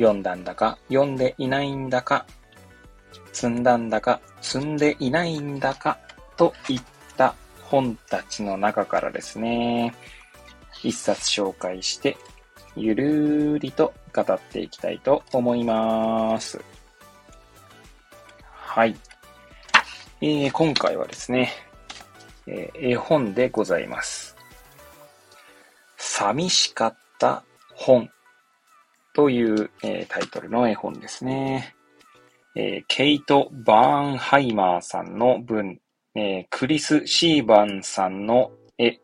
読んだんだか読んでいないんだか、積んだんだか積んでいないんだかといった本たちの中からですね、一冊紹介して、ゆるーりと語っていきたいと思います。はい。えー、今回はですね、えー絵本でございます。寂しかった本という、えータイトルの絵本ですね。えーケイト・バーンハイマーさんの文、えークリス・シーバンさんの絵、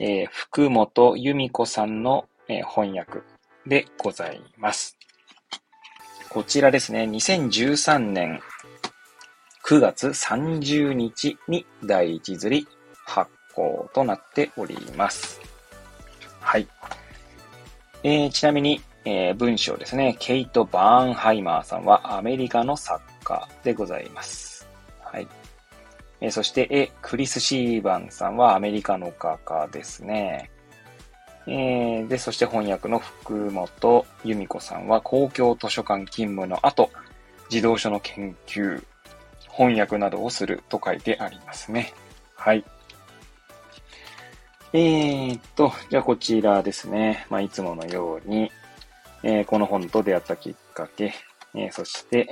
えー福本由美子さんの、え翻訳でございます。こちらですね、2013年9月30日に第一釣り発行となっております。はい。えーちなみに、えー文章ですね、ケイト・バーンハイマーさんはアメリカの作家でございます。はい。えーそして、え、クリス・シーバンさんはアメリカの画家ですね。えーで、そして翻訳の福本由美子さんは公共図書館勤務の後、児童書の研究、翻訳などをすると書いてありますね。はい。えーっと、じゃあこちらですね。まあ、いつものように、えーこの本と出会ったきっかけ、えーそして、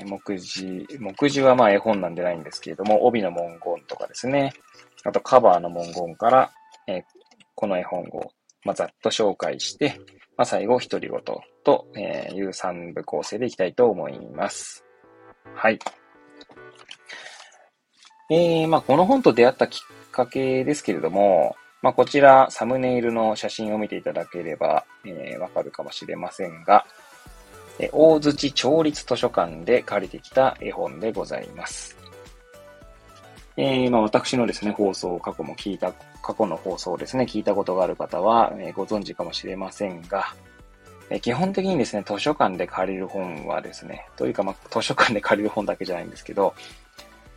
えー目次、目次はまあ絵本なんでないんですけれども、帯の文言とかですね。あとカバーの文言から、えーこの絵本を、まあ、ざっと紹介して、まあ、最後、独り言と、いう3部構成でいきたいと思います。はい。えー、まあ、この本と出会ったきっかけですけれども、まあ、こちら、サムネイルの写真を見ていただければ、えーわかるかもしれませんが、え大槌町立図書館で借りてきた絵本でございます。えーまあ、私のですね、放送を、過去も聞いた、過去の放送をですね、聞いたことがある方は、えーご存知かもしれませんが、えー基本的にですね、図書館で借りる本はですね、というか、まあ、図書館で借りる本だけじゃないんですけど、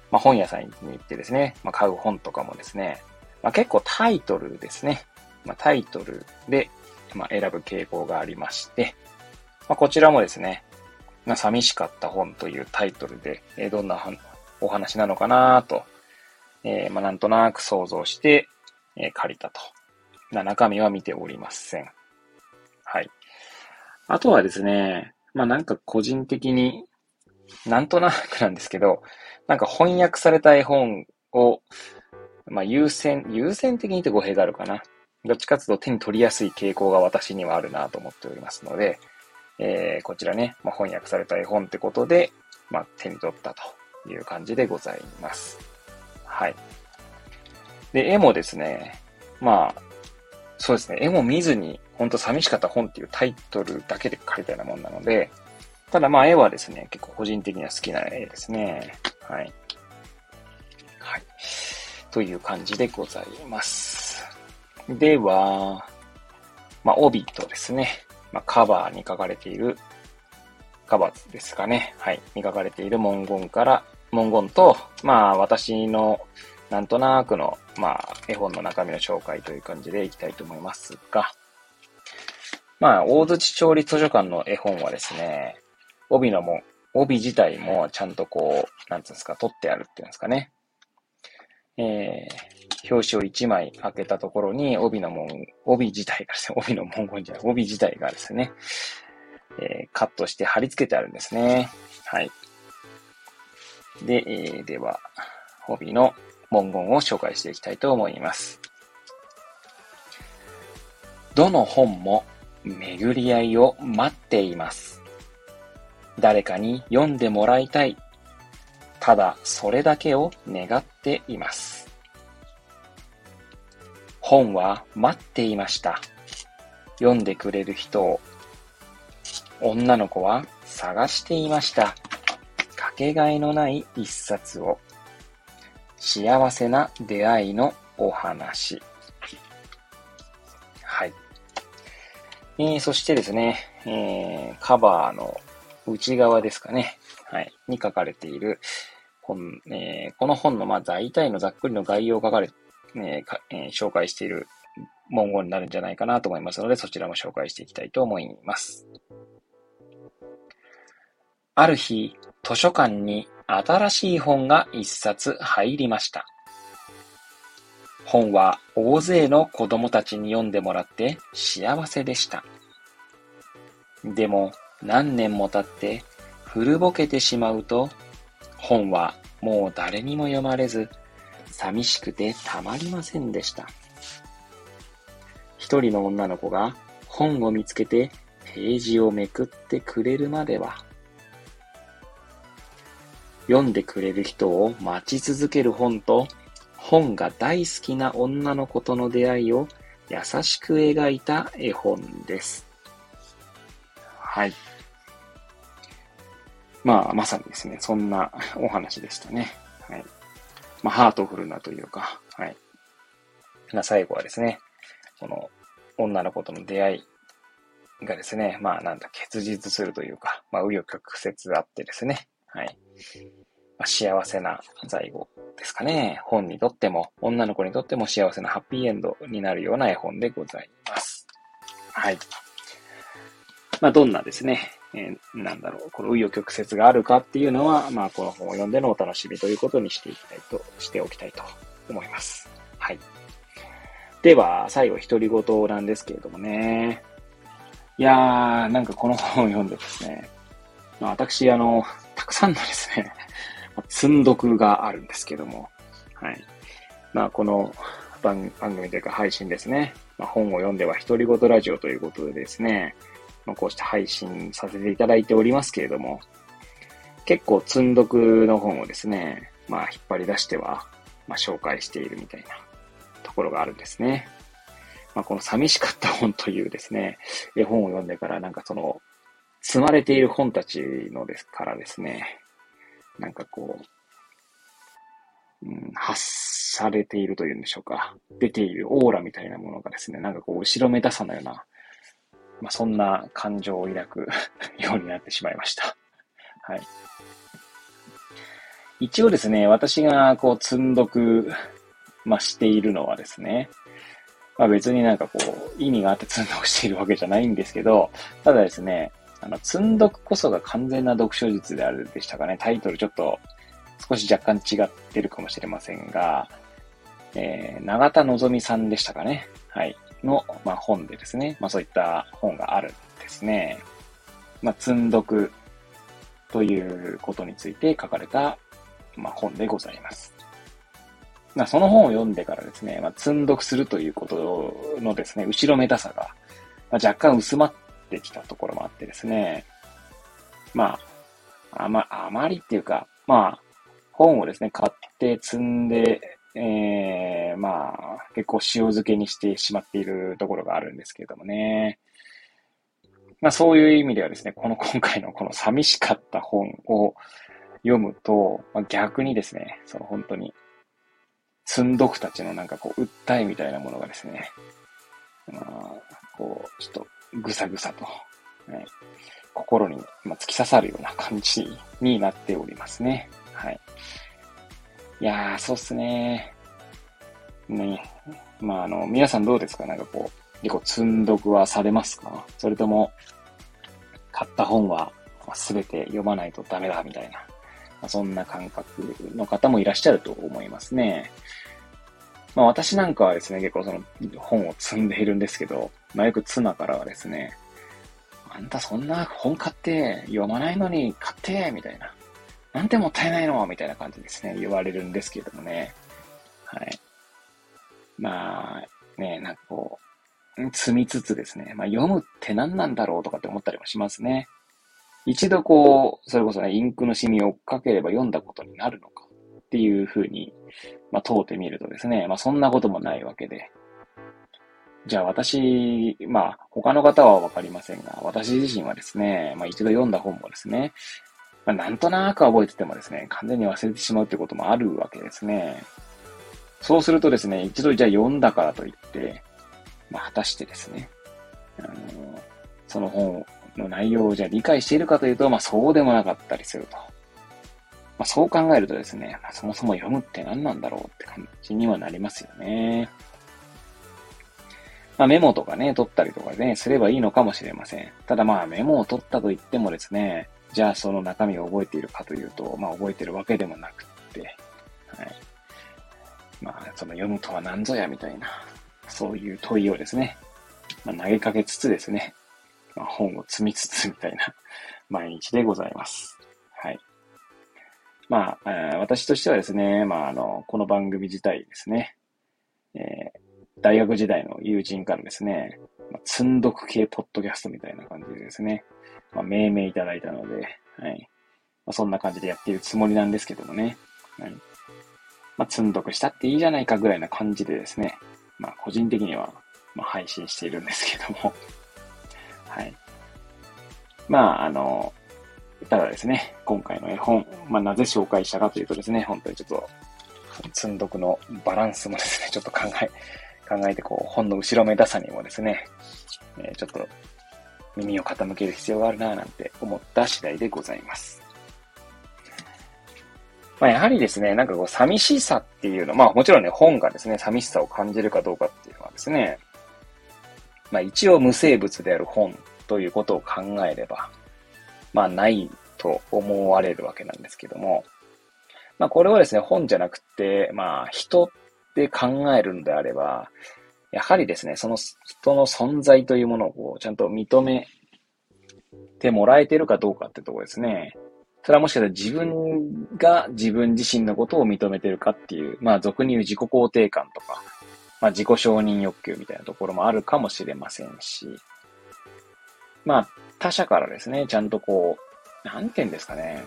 まあ、本屋さんに行ってですね、まあ、買う本とかもですね、まあ、結構タイトルですね。まあ、タイトルで、ま、選ぶ傾向がありまして、ま、こちらもですね、ま、寂しかった本というタイトルで、えどんなお話なのかなと、えーま、なんとなく想像して、え借りたと。な中身は見ておりません。はい。あとはですね、まあなんか個人的に、なんとなくなんですけど、なんか翻訳された絵本を、まあ優先、優先的にって語弊があるかな。どっちかというと手に取りやすい傾向が私にはあるなと思っておりますので、えーこちらね、まあ、翻訳された絵本ってことで、まあ、手に取ったという感じでございます。はい。で、絵もですね、まあ、そうですね、絵も見ずに、ほんと寂しかった本っていうタイトルだけで描いたようなもんなので、ただまあ絵はですね、結構個人的には好きな絵ですね。はい。という感じでございます。では、まあ帯とですね、まあカバーに書かれている、カバーですかね。はい。に書かれている文言から、文言と、まあ私のなんとなくの、まあ、絵本の中身の紹介という感じでいきたいと思いますが、まあ、大槌町立図書館の絵本はですね、帯のも、帯自体もちゃんとこう、なんつうんですか、取ってあるっていうんですかね。えー、表紙を1枚開けたところに、帯の文、帯自体がですね、帯の文言じゃない、帯自体がですね、えーカットして貼り付けてあるんですね。はい。で、えーでは、帯の文言を紹介していきたいと思います。どの本も巡り合いを待っています。誰かに読んでもらいたい。ただそれだけを願っています。本は待っていました。読んでくれる人を。女の子は探していました。かけがえのない一冊を。幸せな出会いのお話。はい。えー、そしてですね、えー、カバーの内側ですかね。はい。に書かれている本、えー、この本の、まあ、大体のざっくりの概要を書かれ、えーえー、紹介している文言になるんじゃないかなと思いますので、そちらも紹介していきたいと思います。ある日、図書館に新しい本が一冊入りました。本は大勢の子供たちに読んでもらって幸せでした。でも何年も経って古ぼけてしまうと本はもう誰にも読まれず寂しくてたまりませんでした。一人の女の子が本を見つけてページをめくってくれるまでは読んでくれる人を待ち続ける本と本が大好きな女の子との出会いを優しく描いた絵本です。はい。まあ、まさにですね、そんな お話でしたね。はい。まあ、ハートフルなというか、はい。まあ、最後はですね、この女の子との出会いがですね、まあ、なんだ、結実するというか、まあ、紆余曲折あってですね、はい。まあ、幸せな最後ですかね。本にとっても、女の子にとっても幸せなハッピーエンドになるような絵本でございます。はい。まあ、どんなですね、えー、なんだろう、この紆余曲折があるかっていうのは、まあ、この本を読んでのお楽しみということにしていきたいと、しておきたいと思います。はい。では、最後、独り言なんですけれどもね。いやー、なんかこの本を読んでですね、まあ、私、あの、たくさんのですね、積んどくがあるんですけども、はい。まあ、この番組というか配信ですね。まあ、本を読んでは独り言ラジオということでですね、まあ、こうして配信させていただいておりますけれども、結構積んどくの本をですね、まあ、引っ張り出しては、まあ、紹介しているみたいなところがあるんですね。まあ、この寂しかった本というですね、絵本を読んでからなんかその、積まれている本たちのですからですね、なんかこう、発されているというんでしょうか。出ているオーラみたいなものがですね、なんかこう、後ろめたさのような、まあ、そんな感情を抱く ようになってしまいました。はい。一応ですね、私がこう、積んどく、まあ、しているのはですね、まあ別になんかこう、意味があって積んどくしているわけじゃないんですけど、ただですね、あの、積んどくこそが完全な読書術であるでしたかね。タイトルちょっと少し若干違ってるかもしれませんが、えー、長田のぞみさんでしたかね。はい。の、まあ、本でですね。まあ、そういった本があるんですね。まあ、積んどくということについて書かれた、まあ、本でございます。まあ、その本を読んでからですね、まあ、積んどくするということのですね、後ろめたさが、まあ、若干薄まっってきたところもあってですね、まあ、あま、あまりっていうか、まあ、本をですね、買って積んで、えー、まあ、結構塩漬けにしてしまっているところがあるんですけれどもね。まあそういう意味ではですね、この今回の この寂しかった本を読むと、まあ、逆にですね、その本当に、積んどくたちのなんかこう、訴えみたいなものがですね、まあ、こう、ちょっとぐさぐさと、ね、心に、ま突き刺さるような感じになっておりますね。はい。いやー、そうっすね。ね。まあ、あの、皆さんどうですか？なんかこう、結構積んどくはされますか？それとも、買った本は全て読まないとダメだみたいな、まあ、そんな感覚の方もいらっしゃると思いますね。まあ私なんかはですね、結構その本を積んでいるんですけど、まあ、よく妻からはですね、あんたそんな本買って読まないのに買ってみたいな。なんてもったいないのみたいな感じですね、言われるんですけれどもね。はい。まあ、ね、なんかこう、積みつつですね、まあ読むって何なんだろうとかって思ったりもしますね。一度こう、それこそね、インクのシミを追っかければ読んだことになるのかっていうふうに、まあ問うてみるとですね、まあそんなこともないわけで、じゃあ私、まあ他の方はわかりませんが、私自身はですね、まあ一度読んだ本もですね、まあ、なんとなく覚えててもですね、完全に忘れてしまうってこともあるわけですね。そうするとですね、一度じゃあ読んだからといって、まあ果たしてですね、あのその本の内容をじゃあ理解しているかというと、まあそうでもなかったりすると。まあそう考えるとですね、まあ、そもそも読むって何なんだろうって感じにはなりますよね。まあメモとかね、取ったりとかね、すればいいのかもしれません。ただまあメモを取ったと言ってもですね、じゃあその中身を覚えているかというと、まあ覚えてるわけでもなくって、はい。まあその読むとは何ぞやみたいな、そういう問いをですね、まあ、投げかけつつですね、まあ、本を積みつつみたいな毎日でございます。はい。まあ、えー、私としてはですね、まあ、あの、この番組自体ですね、えー、大学時代の友人からですね、まあ、積んどく系ポッドキャストみたいな感じでですね、まあ、命名いただいたので、はい。まあ、そんな感じでやっているつもりなんですけどもね、はい。まあ、積んどくしたっていいじゃないかぐらいな感じでですね、まあ、個人的には、まあ、配信しているんですけども はい。まあ、あの、ただですね、今回の絵本、まあ、なぜ紹介したかというとですね、本当にちょっと、積んどくのバランスもですね、ちょっと考え、考えて、こう、本の後ろめたさにもですね、えー、ちょっと耳を傾ける必要があるなぁなんて思った次第でございます。まあ、やはりですね、なんかこう、寂しさっていうの、まあもちろんね、本がですね、寂しさを感じるかどうかっていうのはですね、まあ一応無生物である本ということを考えれば、まあないと思われるわけなんですけども、まあこれはですね、本じゃなくて、まあ人って考えるのであれば、やはりですね、その人の存在というものをちゃんと認めてもらえてるかどうかってとこですね。それはもしかしたら自分が自分自身のことを認めてるかっていう、まあ俗に言う自己肯定感とか、まあ自己承認欲求みたいなところもあるかもしれませんし、まあ他者からですね、ちゃんとこう、なんて言うんですかね、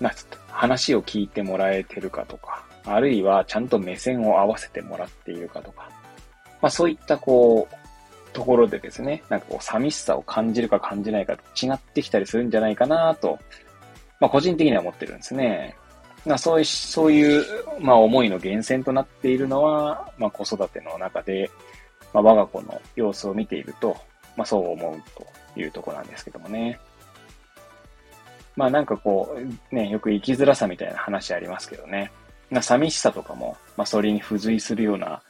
まあ話を聞いてもらえてるかとか、あるいはちゃんと目線を合わせてもらっているかとか、まあそういったこう、ところでですね、なんかこう寂しさを感じるか感じないか違ってきたりするんじゃないかなとまあ、個人的には思ってるんですね。まあ、そういう、そういう、まあ、思いの源泉となっているのは、まあ、子育ての中で、まあ、我が子の様子を見ていると、まあ、そう思うというところなんですけどもね。まあ、なんかこう、ね、よく生きづらさみたいな話ありますけどね。まあ、寂しさとかも、まあ、それに付随するような、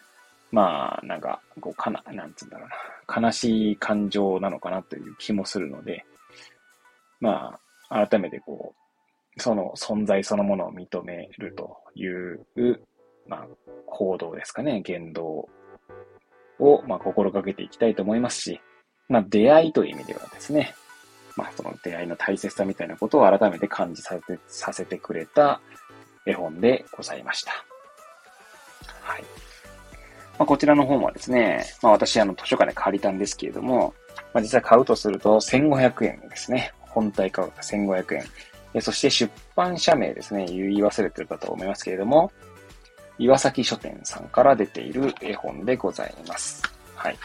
まあ、なんか、こう、かな、なんつうんだろうな、悲しい感情なのかなという気もするので、まあ、改めてこう、その存在そのものを認めるという、まあ、行動ですかね、言動を、まあ、心がけていきたいと思いますし、まあ、出会いという意味ではですね、まあ、その出会いの大切さみたいなことを改めて感じさせて、させてくれた絵本でございました。まあ、こちらの本はですね、まあ、私、あの、図書館で借りたんですけれども、まあ、実際買うとすると1500円ですね。本体価格1500円。えそして出版社名ですね、言い忘れてるかと思いますけれども、岩崎書店さんから出ている絵本でございます。はい。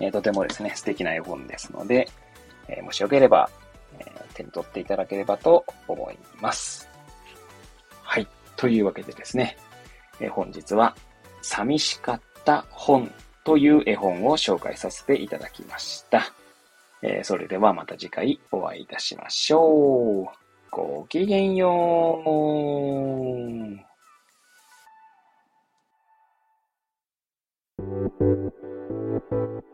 えー、とてもですね、素敵な絵本ですので、えー、もしよければ、えー、手に取っていただければと思います。はい。というわけでですね、え本日は、寂しかった本という絵本を紹介させていただきました。えー、それではまた次回お会いいたしましょう。ごきげんよう。Thank you.